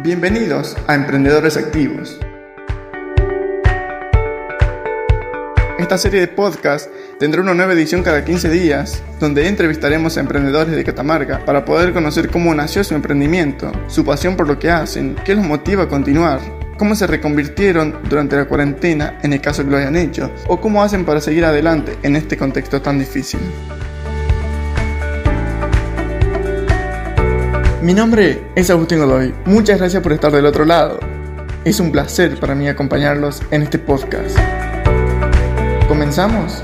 Bienvenidos a Emprendedores Activos. Esta serie de podcast tendrá una nueva edición cada 15 días, donde entrevistaremos a emprendedores de Catamarca para poder conocer cómo nació su emprendimiento, su pasión por lo que hacen, qué los motiva a continuar, cómo se reconvirtieron durante la cuarentena en el caso que lo hayan hecho, o cómo hacen para seguir adelante en este contexto tan difícil. Mi nombre es Agustín Godoy. Muchas gracias por estar del otro lado. Es un placer para mí acompañarlos en este podcast. ¿Comenzamos?